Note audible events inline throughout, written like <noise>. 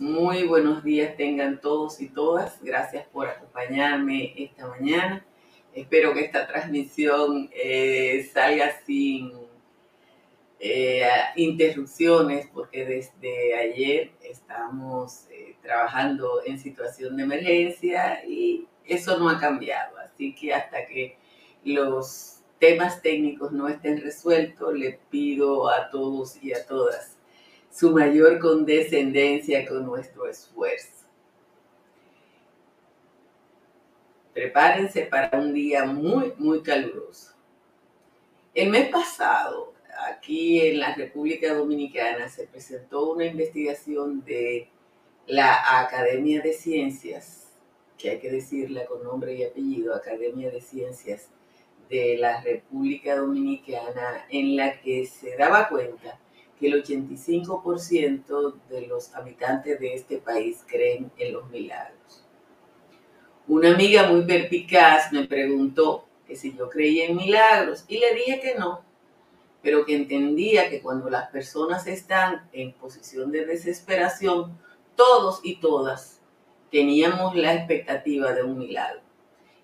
Muy buenos días tengan todos y todas. Gracias por acompañarme esta mañana. Espero que esta transmisión eh, salga sin eh, interrupciones porque desde ayer estamos eh, trabajando en situación de emergencia y eso no ha cambiado. Así que hasta que los temas técnicos no estén resueltos, le pido a todos y a todas su mayor condescendencia con nuestro esfuerzo. Prepárense para un día muy, muy caluroso. El mes pasado, aquí en la República Dominicana, se presentó una investigación de la Academia de Ciencias, que hay que decirla con nombre y apellido, Academia de Ciencias de la República Dominicana, en la que se daba cuenta que el 85% de los habitantes de este país creen en los milagros. Una amiga muy perpicaz me preguntó que si yo creía en milagros y le dije que no, pero que entendía que cuando las personas están en posición de desesperación, todos y todas teníamos la expectativa de un milagro.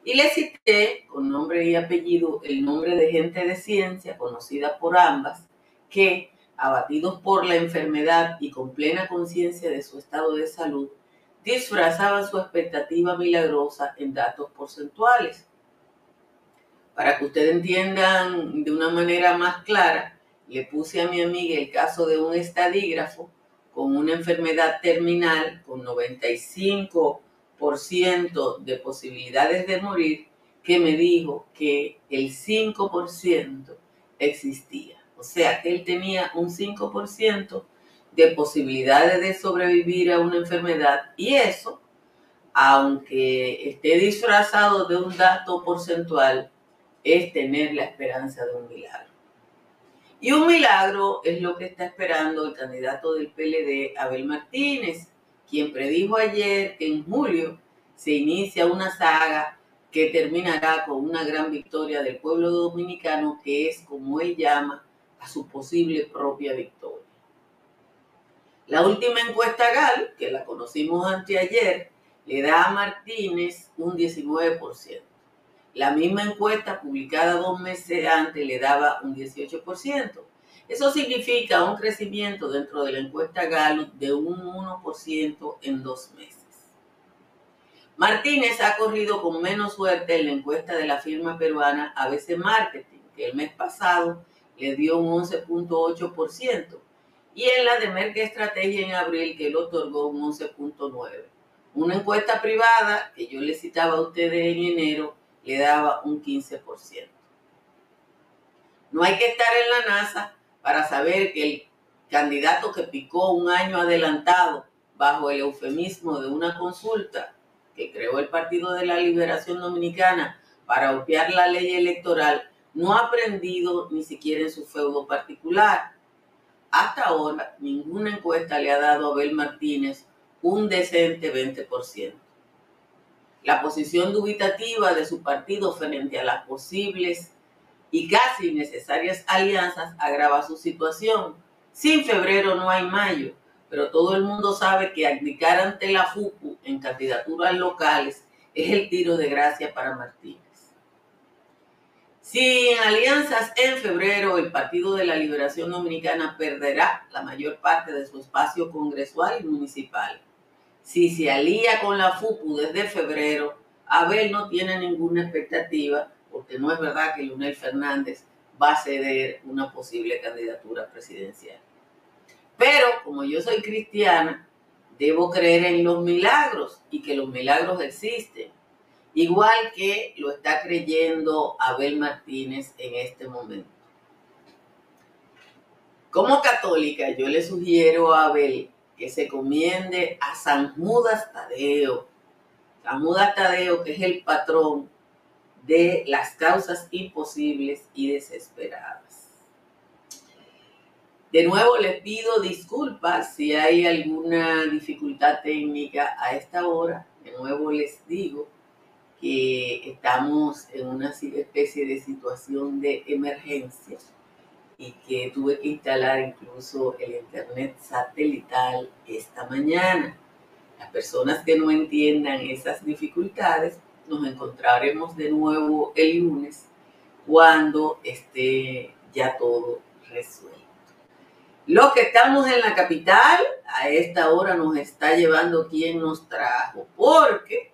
Y le cité con nombre y apellido el nombre de gente de ciencia conocida por ambas que abatidos por la enfermedad y con plena conciencia de su estado de salud, disfrazaban su expectativa milagrosa en datos porcentuales. Para que ustedes entiendan de una manera más clara, le puse a mi amiga el caso de un estadígrafo con una enfermedad terminal con 95% de posibilidades de morir, que me dijo que el 5% existía. O sea, que él tenía un 5% de posibilidades de sobrevivir a una enfermedad y eso, aunque esté disfrazado de un dato porcentual, es tener la esperanza de un milagro. Y un milagro es lo que está esperando el candidato del PLD, Abel Martínez, quien predijo ayer que en julio se inicia una saga que terminará con una gran victoria del pueblo dominicano, que es como él llama a su posible propia victoria. La última encuesta GAL, que la conocimos anteayer, le da a Martínez un 19%. La misma encuesta publicada dos meses antes le daba un 18%. Eso significa un crecimiento dentro de la encuesta GAL de un 1% en dos meses. Martínez ha corrido con menos suerte en la encuesta de la firma peruana ABC Marketing, que el mes pasado le dio un 11.8%, y en la de Merck Estrategia en abril, que le otorgó un 11.9%. Una encuesta privada, que yo le citaba a ustedes en enero, le daba un 15%. No hay que estar en la NASA para saber que el candidato que picó un año adelantado bajo el eufemismo de una consulta que creó el Partido de la Liberación Dominicana para obviar la ley electoral no ha aprendido ni siquiera en su feudo particular. Hasta ahora, ninguna encuesta le ha dado a Abel Martínez un decente 20%. La posición dubitativa de su partido frente a las posibles y casi necesarias alianzas agrava su situación. Sin febrero no hay mayo, pero todo el mundo sabe que abdicar ante la FUCU en candidaturas locales es el tiro de gracia para Martínez. Si en alianzas en febrero el Partido de la Liberación Dominicana perderá la mayor parte de su espacio congresual y municipal. Si se alía con la FUPU desde febrero, Abel no tiene ninguna expectativa, porque no es verdad que Leonel Fernández va a ceder una posible candidatura presidencial. Pero como yo soy cristiana, debo creer en los milagros y que los milagros existen igual que lo está creyendo Abel Martínez en este momento. Como católica, yo le sugiero a Abel que se comiende a San Judas Tadeo. San Judas Tadeo, que es el patrón de las causas imposibles y desesperadas. De nuevo les pido disculpas si hay alguna dificultad técnica a esta hora. De nuevo les digo que estamos en una especie de situación de emergencia y que tuve que instalar incluso el internet satelital esta mañana. Las personas que no entiendan esas dificultades, nos encontraremos de nuevo el lunes cuando esté ya todo resuelto. Los que estamos en la capital, a esta hora nos está llevando quien nos trajo, porque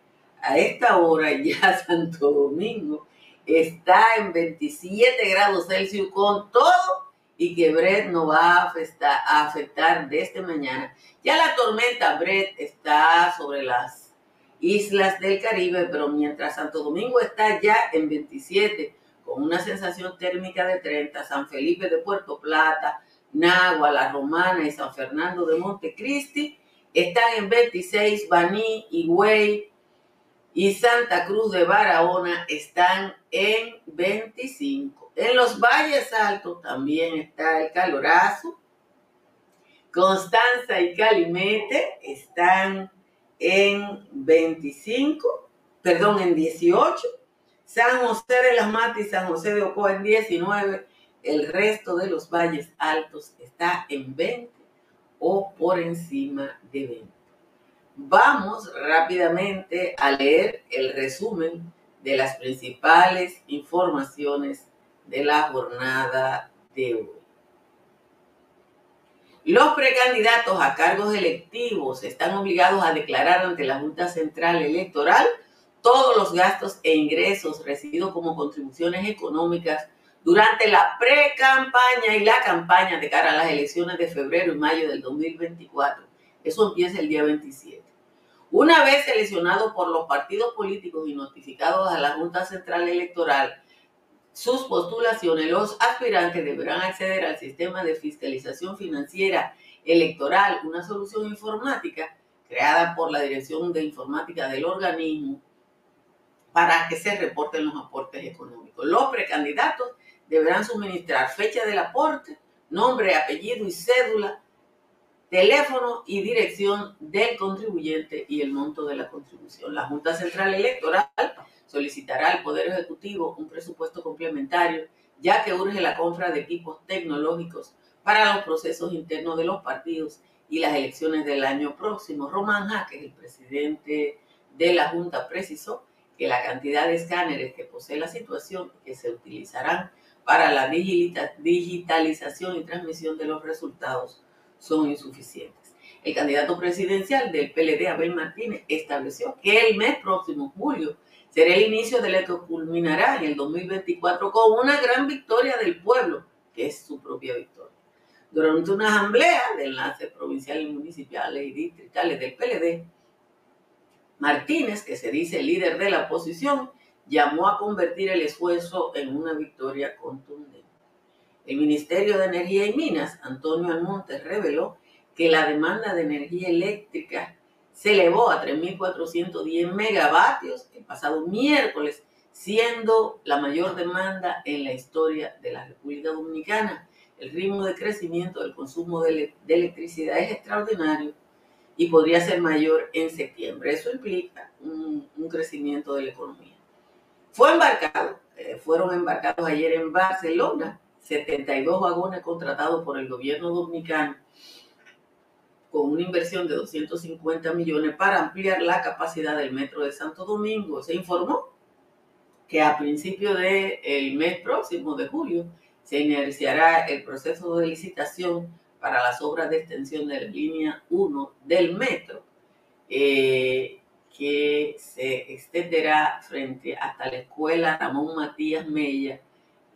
a esta hora <laughs> ya Santo Domingo está en 27 grados Celsius con todo y que Brett no va a afectar, a desde mañana. Ya la tormenta Brett está sobre las islas del Caribe, pero mientras Santo Domingo está ya en 27 con una sensación térmica de 30, San Felipe de Puerto Plata, Nagua, La Romana y San Fernando de Montecristi están en 26, Baní, Higüey y Santa Cruz de Barahona están en 25. En los valles altos también está el calorazo. Constanza y Calimete están en 25, perdón, en 18. San José de las Matas y San José de Ocoa en 19. El resto de los valles altos está en 20 o por encima de 20. Vamos rápidamente a leer el resumen de las principales informaciones de la jornada de hoy. Los precandidatos a cargos electivos están obligados a declarar ante la Junta Central Electoral todos los gastos e ingresos recibidos como contribuciones económicas durante la pre-campaña y la campaña de cara a las elecciones de febrero y mayo del 2024. Eso empieza el día 27. Una vez seleccionados por los partidos políticos y notificados a la Junta Central Electoral sus postulaciones, los aspirantes deberán acceder al sistema de fiscalización financiera electoral, una solución informática creada por la Dirección de Informática del organismo para que se reporten los aportes económicos. Los precandidatos deberán suministrar fecha del aporte, nombre, apellido y cédula, teléfono y dirección del contribuyente y el monto de la contribución. La Junta Central Electoral solicitará al Poder Ejecutivo un presupuesto complementario, ya que urge la compra de equipos tecnológicos para los procesos internos de los partidos y las elecciones del año próximo. Román Jaque, el presidente de la Junta, precisó que la cantidad de escáneres que posee la situación que se utilizarán para la digitalización y transmisión de los resultados son insuficientes. El candidato presidencial del PLD, Abel Martínez, estableció que el mes próximo, julio, será el inicio de lo que culminará en el 2024 con una gran victoria del pueblo, que es su propia victoria. Durante una asamblea de enlaces provinciales, municipales y distritales del PLD, Martínez, que se dice líder de la oposición, llamó a convertir el esfuerzo en una victoria contundente. El Ministerio de Energía y Minas, Antonio Almonte, reveló que la demanda de energía eléctrica se elevó a 3.410 megavatios el pasado miércoles, siendo la mayor demanda en la historia de la República Dominicana. El ritmo de crecimiento del consumo de, electricidad es extraordinario y podría ser mayor en septiembre. Eso implica un, crecimiento de la economía. Fue embarcado, eh, fueron embarcados ayer en Barcelona 72 vagones contratados por el gobierno dominicano con una inversión de 250 millones para ampliar la capacidad del metro de Santo Domingo. Se informó que a principios del mes próximo de julio se iniciará el proceso de licitación para las obras de extensión de la línea 1 del metro, eh, que se extenderá frente hasta la escuela Ramón Matías Mella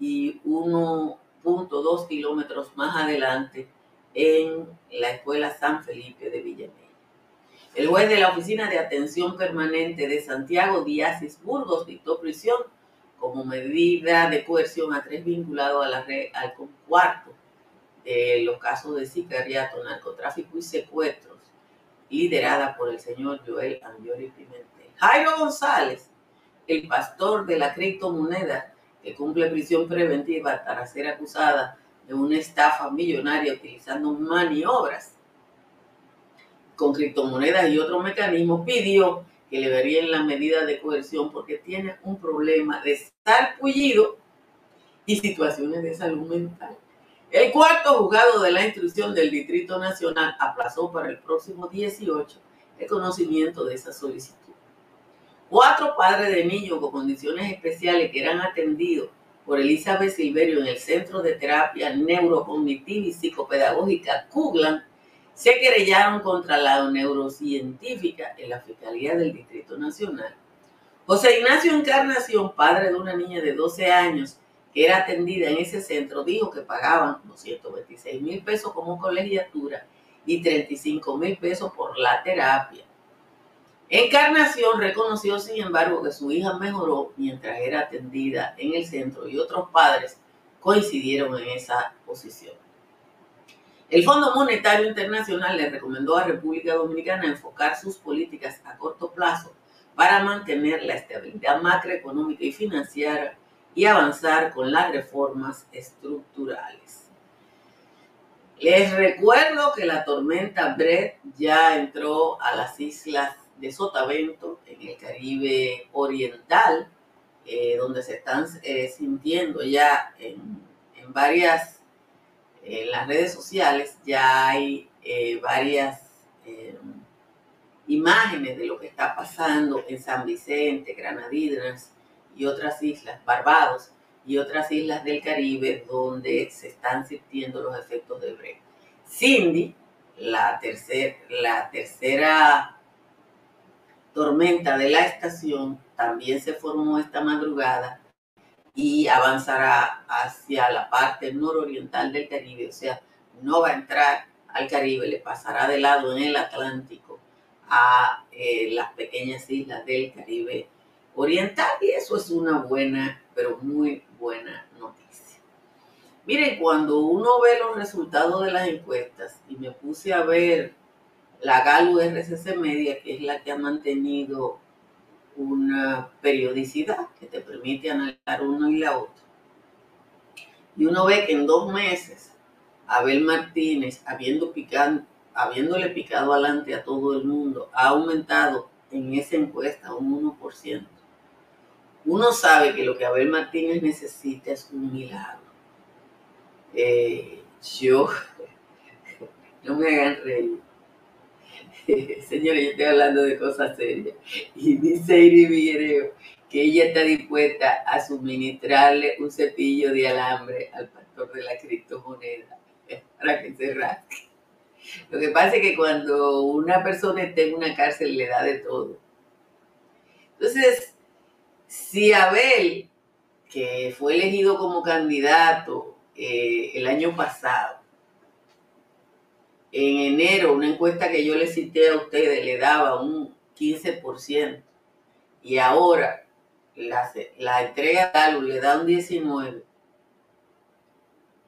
y 1.2 kilómetros más adelante en la Escuela San Felipe de Villamella. El juez de la Oficina de Atención Permanente de Santiago Díaz Burgos dictó prisión como medida de coerción a tres vinculados a la red al cuarto de los casos de sicariato, narcotráfico y secuestros, liderada por el señor Joel Angiori Pimentel. Jairo González, el pastor de la criptomoneda, que cumple prisión preventiva para ser acusada de una estafa millonaria utilizando maniobras con criptomonedas y otros mecanismos, pidió que le verían la medida de coerción porque tiene un problema de estar pullido y situaciones de salud mental. El cuarto juzgado de la instrucción del Distrito Nacional aplazó para el próximo 18 el conocimiento de esa solicitud. Cuatro padres de niños con condiciones especiales que eran atendidos por Elizabeth Silverio en el Centro de Terapia Neurocognitiva y Psicopedagógica Kuglan se querellaron contra la neurocientífica en la Fiscalía del Distrito Nacional. José Ignacio Encarnación, padre de una niña de 12 años que era atendida en ese centro, dijo que pagaban 226 mil pesos como colegiatura y 35 mil pesos por la terapia. Encarnación reconoció, sin embargo, que su hija mejoró mientras era atendida en el centro y otros padres coincidieron en esa posición. El Fondo Monetario Internacional le recomendó a República Dominicana enfocar sus políticas a corto plazo para mantener la estabilidad macroeconómica y financiera y avanzar con las reformas estructurales. Les recuerdo que la tormenta Brett ya entró a las islas de Sotavento, en el Caribe Oriental, eh, donde se están eh, sintiendo ya en, varias, en las redes sociales, ya hay eh, varias imágenes de lo que está pasando en San Vicente, Granadinas y otras islas, Barbados y otras islas del Caribe donde se están sintiendo los efectos del break. Cindy, la, tercer, la tercera tormenta de la estación, también se formó esta madrugada y avanzará hacia la parte nororiental del Caribe, o sea, no va a entrar al Caribe, le pasará de lado en el Atlántico a eh, las pequeñas islas del Caribe Oriental y eso es una buena, pero muy buena noticia. Miren, cuando uno ve los resultados de las encuestas y me puse a ver la GALU RCC Media, que es la que ha mantenido una periodicidad que te permite analizar uno y la otra. Y uno ve que en dos meses, Abel Martínez, habiendo picado, habiéndole picado adelante a todo el mundo, ha aumentado en esa encuesta un 1%. Uno sabe que lo que Abel Martínez necesita es un milagro. Eh, yo, <laughs> no me hagan reír. <laughs> Señores, yo estoy hablando de cosas serias. Y dice Iri que ella está dispuesta a suministrarle un cepillo de alambre al pastor de la criptomoneda para que se rasque. Lo que pasa es que cuando una persona está en una cárcel le da de todo. Entonces, si Abel, que fue elegido como candidato eh, el año pasado, en enero, una encuesta que yo le cité a ustedes le daba un 15%, y ahora la, entrega tal le da un 19%.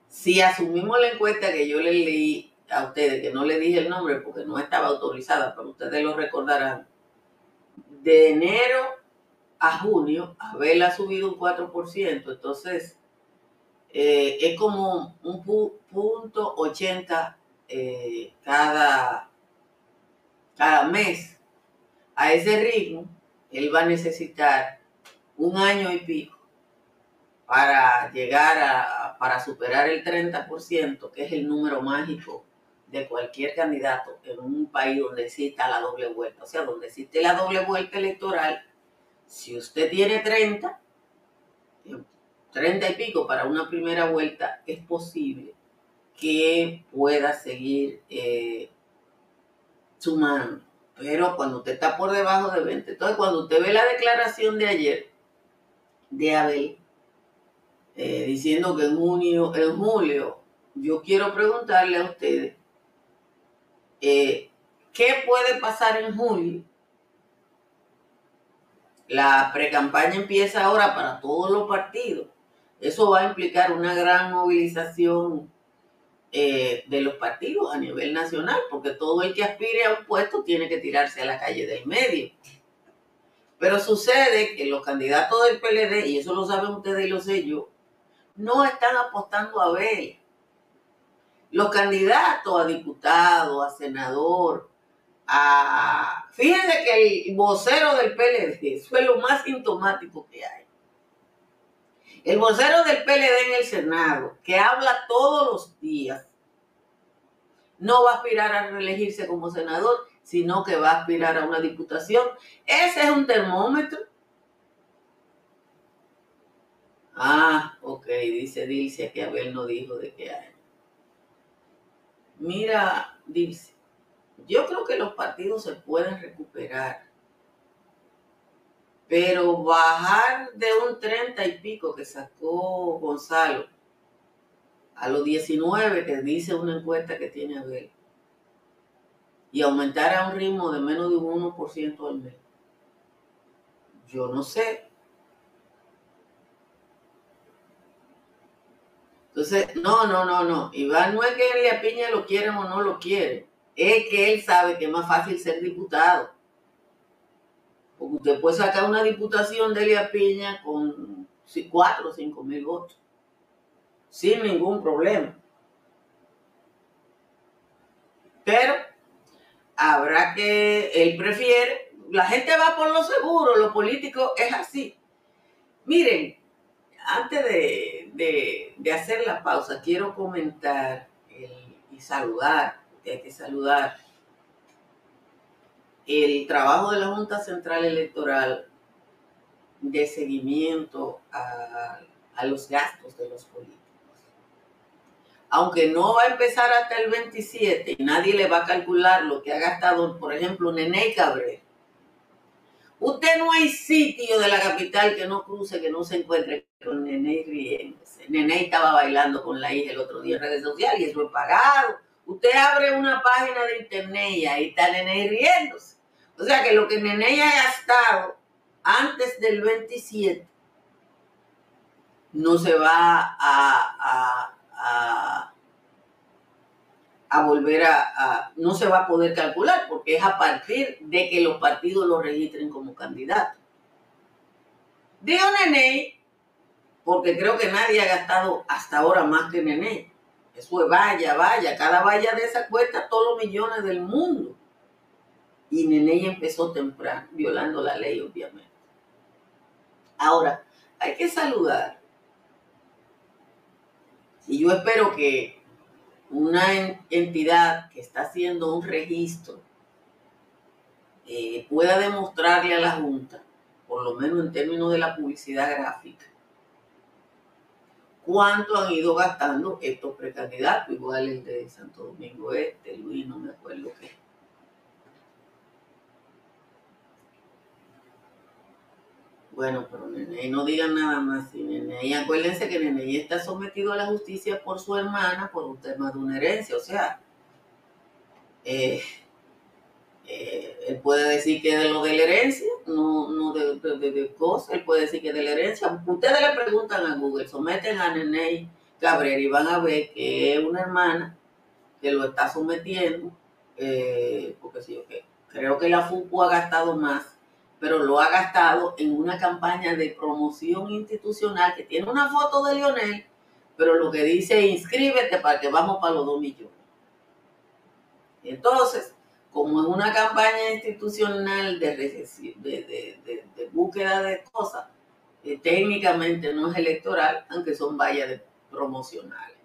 Si asumimos la encuesta que yo le leí a ustedes, que no le dije el nombre porque no estaba autorizada, pero ustedes lo recordarán, de enero a junio, Abel ha subido un 4%, entonces eh, es como un punto 80 eh, cada, cada mes. A ese ritmo, él va a necesitar un año y pico para llegar a, para superar el 30%, que es el número mágico de cualquier candidato en un país donde exista la doble vuelta. O sea, donde existe la doble vuelta electoral, si usted tiene 30, 30 y pico para una primera vuelta, es posible que pueda seguir eh, sumando. Pero cuando usted está por debajo de 20, entonces cuando usted ve la declaración de ayer de Abel, eh, diciendo que en junio, en julio, yo quiero preguntarle a ustedes eh, ¿Qué puede pasar en julio? La precampaña empieza ahora para todos los partidos. Eso va a implicar una gran movilización eh, de los partidos a nivel nacional, porque todo el que aspire a un puesto tiene que tirarse a la calle del medio. Pero sucede que los candidatos del PLD, y eso lo saben ustedes y lo sé yo, no están apostando a ver los candidatos a diputado, a senador, a... Fíjense que el vocero del PLD, fue <laughs> lo más sintomático que hay. El vocero del PLD en el Senado, que habla todos los días, no va a aspirar a reelegirse como senador sino que va a aspirar a una diputación. Ese es un termómetro. Ah, ok, dice Dilcia que Abel no dijo de qué hay. Mira, Dilcia, yo creo que los partidos se pueden recuperar, pero bajar de un 30 y pico que sacó Gonzalo a los 19 que dice una encuesta que tiene Abel y aumentar a un ritmo de menos de un 1% al mes. Yo no sé. Entonces, no, no, no, no. Iván no es que Elia Piña lo quieren o no lo quiere. Es que él sabe que es más fácil ser diputado. Porque usted puede sacar una diputación de Elia Piña con 4 o 5 mil votos. Sin ningún problema. Pero habrá que, él prefiere, la gente va por lo seguro, lo político es así. Miren, antes de, hacer la pausa, quiero comentar y saludar, que hay que saludar, el trabajo de la Junta Central Electoral de seguimiento a, los gastos de los políticos aunque no va a empezar hasta el 27 y nadie le va a calcular lo que ha gastado, por ejemplo, Nene Cabrera. Usted no hay sitio de la capital que no cruce, que no se encuentre con Nene riéndose. Nene estaba bailando con la hija el otro día en redes sociales y eso es pagado. Usted abre una página de internet y ahí está Nene riéndose. O sea que lo que Nene ha gastado antes del 27 no se va a a, volver a, no se va a poder calcular porque es a partir de que los partidos lo registren como candidato. Digo Nene, porque creo que nadie ha gastado hasta ahora más que Nene. Eso es vaya, vaya, cada valla de esa cuesta todos los millones del mundo. Y Nene empezó temprano, violando la ley, obviamente. Ahora, hay que saludar y yo espero que una entidad que está haciendo un registro eh, pueda demostrarle a la Junta, por lo menos en términos de la publicidad gráfica, cuánto han ido gastando estos precandidatos, igual el de Santo Domingo Este, Luis, no me acuerdo qué. Bueno, pero Nene, no digan nada más. Y acuérdense que Nene está sometido a la justicia por su hermana por un tema de una herencia. O sea, eh, eh, él puede decir que de lo de la herencia, no, no de, de, cosas, él puede decir que de la herencia. Ustedes le preguntan a Google, someten a Nene Cabrera y van a ver que es una hermana que lo está sometiendo, eh, porque sí, okay. creo que la FUCU ha gastado más pero lo ha gastado en una campaña de promoción institucional que tiene una foto de Lionel, pero lo que dice inscríbete para que vamos para los dos millones. Entonces, como es una campaña institucional de, de, búsqueda de cosas, eh, técnicamente no es electoral, aunque son vallas promocionales.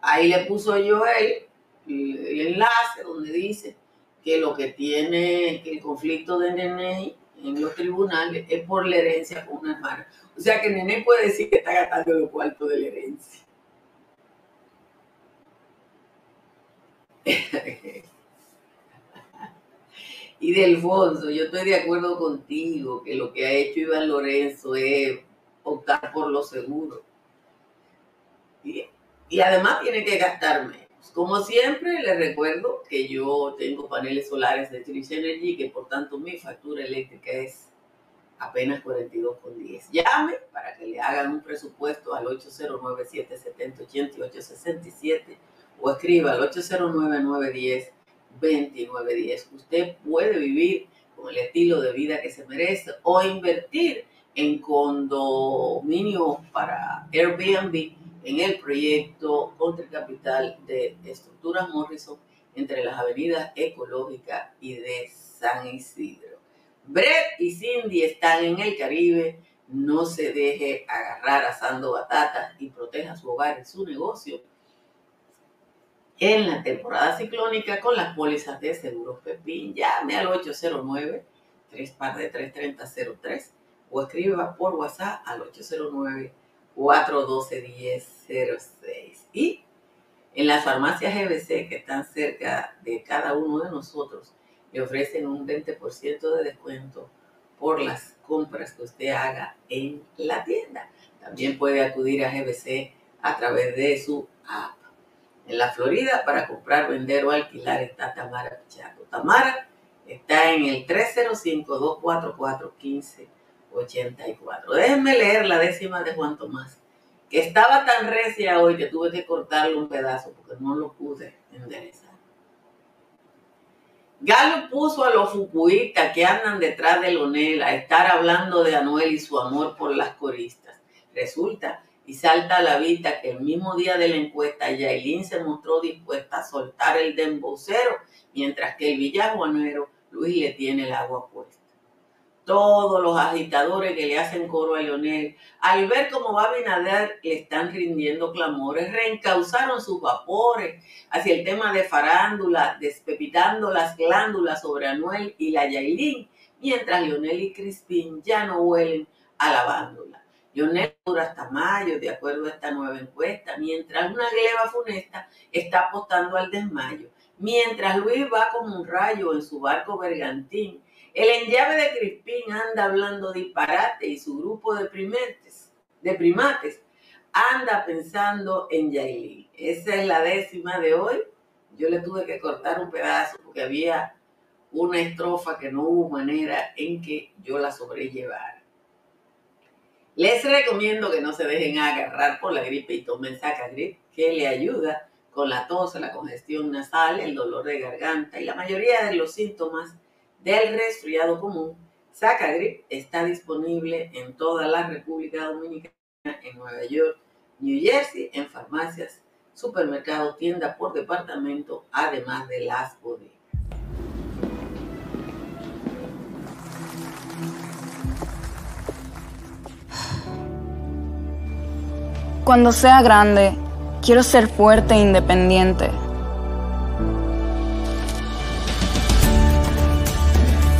Ahí le puso yo el, el enlace donde dice que lo que tiene el conflicto de Nene en los tribunales es por la herencia con una hermana. O sea que Nene puede decir que está gastando los cuartos de la herencia. <laughs> y Delfonso, yo estoy de acuerdo contigo que lo que ha hecho Iván Lorenzo es optar por lo seguro. Y además tiene que gastarme como siempre, les recuerdo que yo tengo paneles solares de Trish Energy, que por tanto mi factura eléctrica es apenas 42,10. Llame para que le hagan un presupuesto al 809-770-8867 o escriba al 809-910-2910. Usted puede vivir con el estilo de vida que se merece o invertir en condominio para Airbnb en el proyecto contra capital de Estructuras Morrison entre las avenidas Ecológica y de San Isidro. Brett y Cindy están en el Caribe. No se deje agarrar asando batatas y proteja su hogar y su negocio. en la temporada ciclónica con las pólizas de seguros Pepín. Llame al 809 3 par de 33003 o escriba por WhatsApp al 809 412 1006. Y en las farmacias GBC que están cerca de cada uno de nosotros, le ofrecen un 20% de descuento por las compras que usted haga en la tienda. También puede acudir a GBC a través de su app. En la Florida, para comprar, vender o alquilar está Tamara Pichaco. Tamara está en el 305-244-1584. Déjenme leer la décima de Juan Tomás que estaba tan recia hoy que tuve que cortarle un pedazo porque no lo pude enderezar. Galo puso a los fucuitas que andan detrás de Lonel a estar hablando de Anuel y su amor por las coristas. Resulta y salta a la vista que el mismo día de la encuesta Yailin se mostró dispuesta a soltar el dembocero, mientras que el villajuanero Luis le tiene el agua puesta todos los agitadores que le hacen coro a Leonel, al ver cómo va Binader le están rindiendo clamores, reencauzaron sus vapores hacia el tema de farándula, despepitando las glándulas sobre Anuel y la Yailin, mientras Leonel y Crispín ya no huelen a la bándula. Leonel dura hasta mayo, de acuerdo a esta nueva encuesta, mientras una gleba funesta está apostando al desmayo, mientras Luis va como un rayo en su barco bergantín, el enllave de Crispín anda hablando disparate y su grupo de primates, de primates anda pensando en Yailin. Esa es la décima de hoy. Yo le tuve que cortar un pedazo porque había una estrofa que no hubo manera en que yo la sobrellevara. Les recomiendo que no se dejen agarrar por la gripe y tomen Sacagrip, que le ayuda con la tos, la congestión nasal, el dolor de garganta y la mayoría de los síntomas del resfriado común, Sacagrip está disponible en toda la República Dominicana, en Nueva York, New Jersey, en farmacias, supermercados, tiendas por departamento, además de las bodegas. Cuando sea grande, quiero ser fuerte e independiente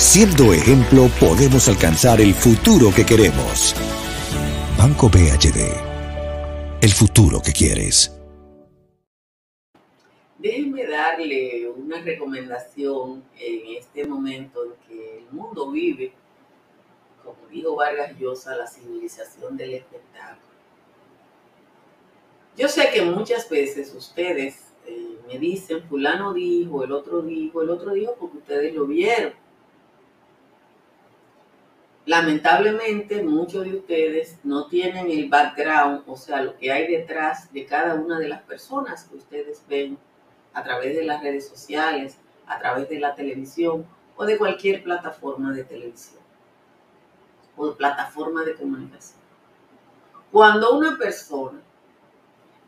Siendo ejemplo, podemos alcanzar el futuro que queremos. Banco BHD. El futuro que quieres. Déjenme darle una recomendación en este momento en que el mundo vive, como dijo Vargas Llosa, la civilización del espectáculo. Yo sé que muchas veces ustedes eh, me dicen, fulano dijo, el otro dijo, el otro dijo porque ustedes lo vieron Lamentablemente, muchos de ustedes no tienen el background, o sea, lo que hay detrás de cada una de las personas que ustedes ven a través de las redes sociales, a través de la televisión o de cualquier plataforma de televisión o plataforma de comunicación. Cuando una persona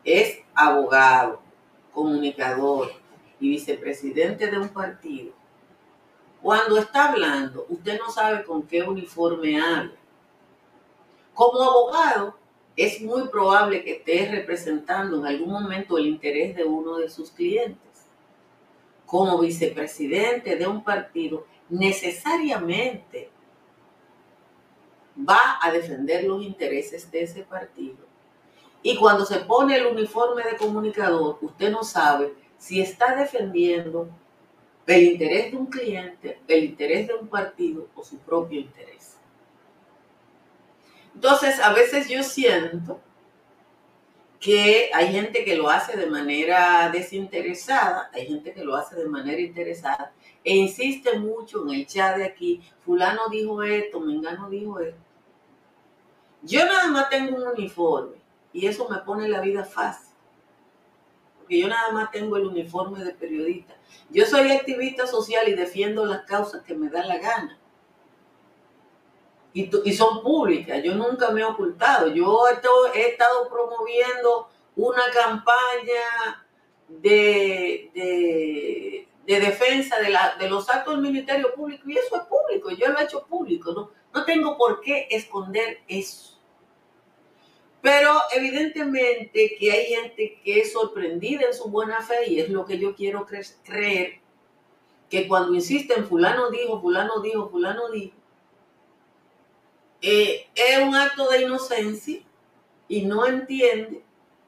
es abogado, comunicador y vicepresidente de un partido, cuando está hablando, usted no sabe con qué uniforme habla. Como abogado, es muy probable que esté representando en algún momento el interés de uno de sus clientes. Como vicepresidente de un partido, necesariamente va a defender los intereses de ese partido. Y cuando se pone el uniforme de comunicador, usted no sabe si está defendiendo el interés de un cliente, el interés de un partido o su propio interés. Entonces, a veces yo siento que hay gente que lo hace de manera desinteresada, hay gente que lo hace de manera interesada e insiste mucho en el chat de aquí, fulano dijo esto, mengano dijo esto. Yo nada más tengo un uniforme y eso me pone la vida fácil. Porque yo nada más tengo el uniforme de periodista. Yo soy activista social y defiendo las causas que me da la gana. Y, son públicas, yo nunca me he ocultado. Yo he, estado promoviendo una campaña de, de, defensa de, los actos del Ministerio Público y eso es público, yo lo he hecho público. No tengo por qué esconder eso. Pero evidentemente que hay gente que es sorprendida en su buena fe y es lo que yo quiero creer, que cuando insisten, fulano dijo, fulano dijo, fulano dijo, eh, es un acto de inocencia y no entiende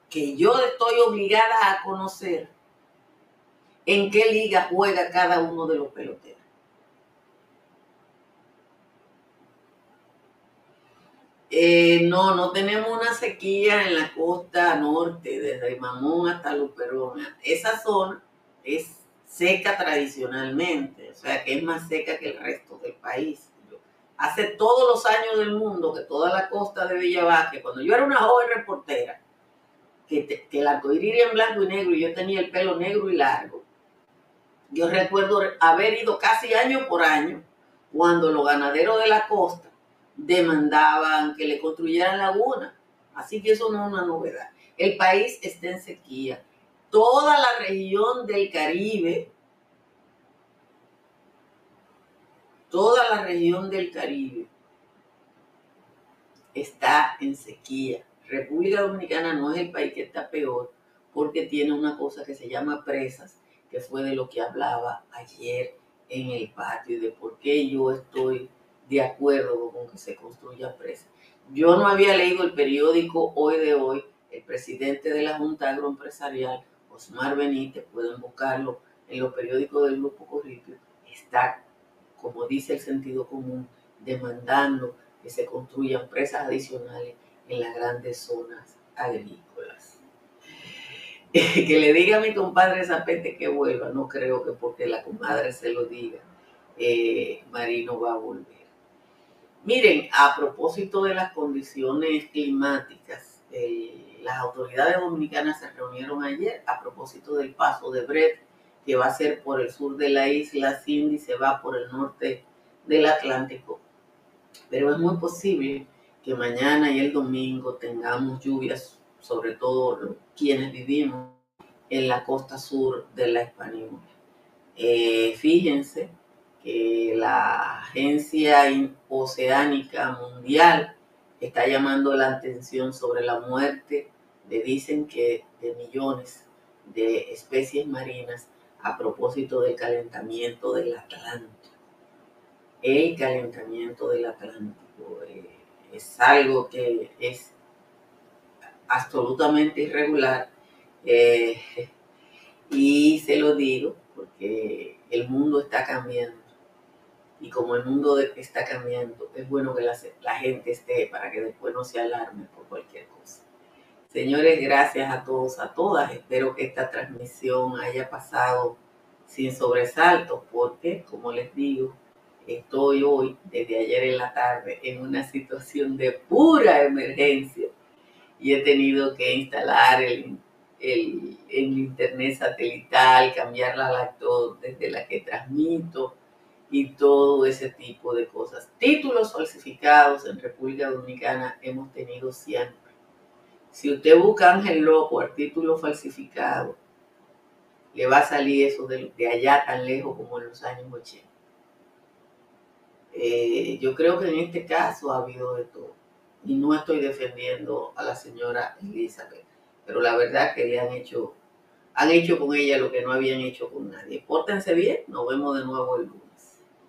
que yo estoy obligada a conocer en qué liga juega cada uno de los peloteros. Eh, no, no tenemos una sequía en la costa norte, desde Mamón hasta Luperona. Esa zona es seca tradicionalmente, o sea que es más seca que el resto del país. Hace todos los años del mundo que toda la costa de Villavaque, cuando yo era una joven reportera, que, que el en blanco y negro y yo tenía el pelo negro y largo, yo recuerdo haber ido casi año por año cuando los ganaderos de la costa demandaban que le construyeran laguna. Así que eso no es una novedad. El país está en sequía. Toda la región del Caribe, toda la región del Caribe está en sequía. República Dominicana no es el país que está peor porque tiene una cosa que se llama presas, que fue de lo que hablaba ayer en el patio de por qué yo estoy de acuerdo con que se construya presa. Yo no había leído el periódico Hoy de Hoy, el presidente de la Junta Agroempresarial, Osmar Benítez, pueden buscarlo en los periódicos del Grupo Corripio, está, como dice el sentido común, demandando que se construyan presas adicionales en las grandes zonas agrícolas. <laughs> que le diga a mi compadre Zapete que vuelva, no creo que porque la comadre se lo diga, eh, Marino va a volver. Miren, a propósito de las condiciones climáticas, las autoridades dominicanas se reunieron ayer a propósito del paso de Brett, que va a ser por el sur de la isla, Cindy se va por el norte del Atlántico. Pero es muy posible que mañana y el domingo tengamos lluvias, sobre todo quienes vivimos en la costa sur de la Hispaniola. Eh, fíjense que la Agencia Oceánica Mundial está llamando la atención sobre la muerte de, dicen que, de millones de especies marinas a propósito del calentamiento del Atlántico. El calentamiento del Atlántico eh, es algo que es absolutamente irregular eh, <laughs> y se lo digo porque el mundo está cambiando y como el mundo está cambiando, es bueno que la, gente esté para que después no se alarme por cualquier cosa. Señores, gracias a todos, a todas. Espero que esta transmisión haya pasado sin sobresaltos, porque, como les digo, estoy hoy, desde ayer en la tarde, en una situación de pura emergencia y he tenido que instalar el, el, el internet satelital, cambiar la lacto desde la que transmito y todo ese tipo de cosas. Títulos falsificados en República Dominicana hemos tenido siempre. Si usted busca Ángel Loco, título falsificado, le va a salir eso de, allá tan lejos como en los años 80. Eh, yo creo que en este caso ha habido de todo. Y no estoy defendiendo a la señora Elizabeth, pero la verdad que le han hecho, han hecho con ella lo que no habían hecho con nadie. Pórtense bien, nos vemos de nuevo el lunes.